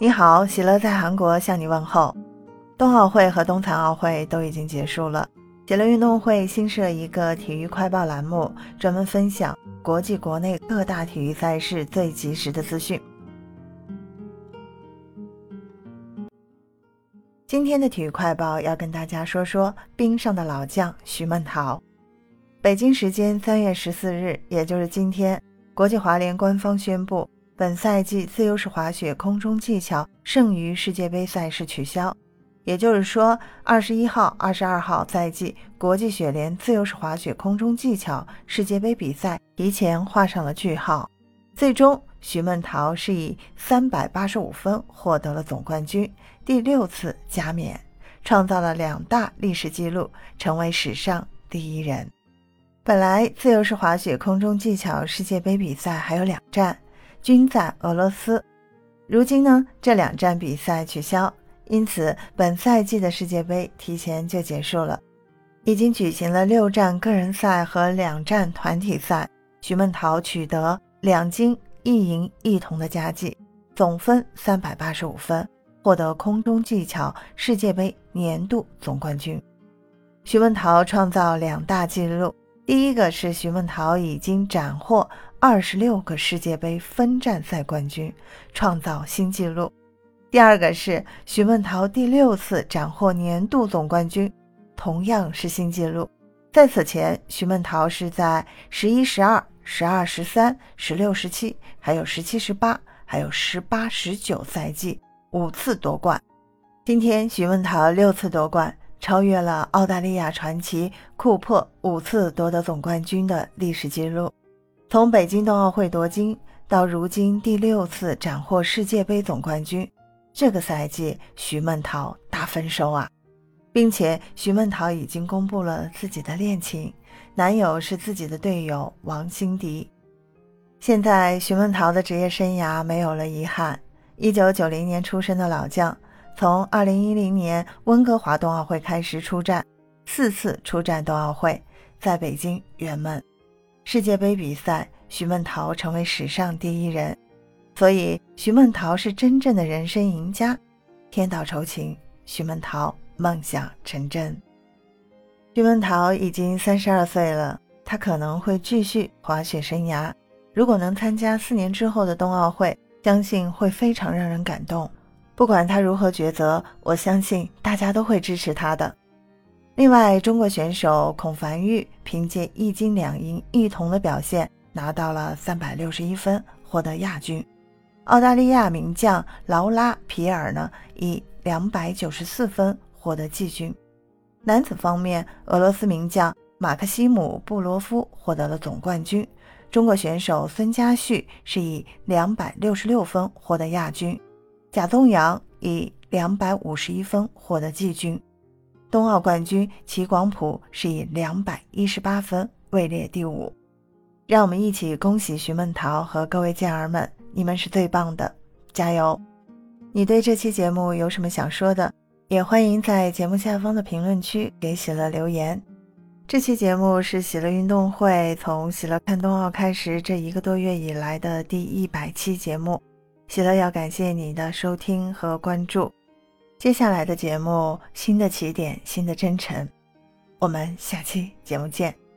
你好，喜乐在韩国向你问候。冬奥会和冬残奥会都已经结束了，喜乐运动会新设一个体育快报栏目，专门分享国际国内各大体育赛事最及时的资讯。今天的体育快报要跟大家说说冰上的老将徐梦桃。北京时间三月十四日，也就是今天，国际滑联官方宣布。本赛季自由式滑雪空中技巧剩余世界杯赛事取消，也就是说，二十一号、二十二号赛季国际雪联自由式滑雪空中技巧世界杯比赛提前画上了句号。最终，徐梦桃是以三百八十五分获得了总冠军，第六次加冕，创造了两大历史纪录，成为史上第一人。本来，自由式滑雪空中技巧世界杯比赛还有两站。均在俄罗斯。如今呢，这两站比赛取消，因此本赛季的世界杯提前就结束了。已经举行了六站个人赛和两站团体赛，徐梦桃取得两金一银一铜的佳绩，总分三百八十五分，获得空中技巧世界杯年度总冠军。徐梦桃创造两大纪录。第一个是徐梦桃已经斩获二十六个世界杯分站赛冠军，创造新纪录。第二个是徐梦桃第六次斩获年度总冠军，同样是新纪录。在此前，徐梦桃是在十一、十二、十二、十三、十六、十七，还有十七、十八，还有十八、十九赛季五次夺冠。今天，徐梦桃六次夺冠。超越了澳大利亚传奇库珀五次夺得总冠军的历史记录。从北京冬奥会夺金到如今第六次斩获世界杯总冠军，这个赛季徐梦桃大丰收啊！并且徐梦桃已经公布了自己的恋情，男友是自己的队友王欣迪。现在徐梦桃的职业生涯没有了遗憾。一九九零年出生的老将。从2010年温哥华冬奥会开始出战，四次出战冬奥会，在北京圆梦。世界杯比赛，徐梦桃成为史上第一人，所以徐梦桃是真正的人生赢家。天道酬勤，徐梦桃梦想成真。徐梦桃已经三十二岁了，她可能会继续滑雪生涯。如果能参加四年之后的冬奥会，相信会非常让人感动。不管他如何抉择，我相信大家都会支持他的。另外，中国选手孔凡玉凭借一金两银一铜的表现，拿到了三百六十一分，获得亚军。澳大利亚名将劳拉皮尔呢，以两百九十四分获得季军。男子方面，俄罗斯名将马克西姆布罗夫获得了总冠军。中国选手孙佳旭是以两百六十六分获得亚军。贾宗洋以两百五十一分获得季军，冬奥冠军齐广普是以两百一十八分位列第五。让我们一起恭喜徐梦桃和各位健儿们，你们是最棒的，加油！你对这期节目有什么想说的，也欢迎在节目下方的评论区给喜乐留言。这期节目是喜乐运动会从喜乐看冬奥开始这一个多月以来的第一百期节目。喜乐要感谢你的收听和关注，接下来的节目新的起点，新的征程，我们下期节目见。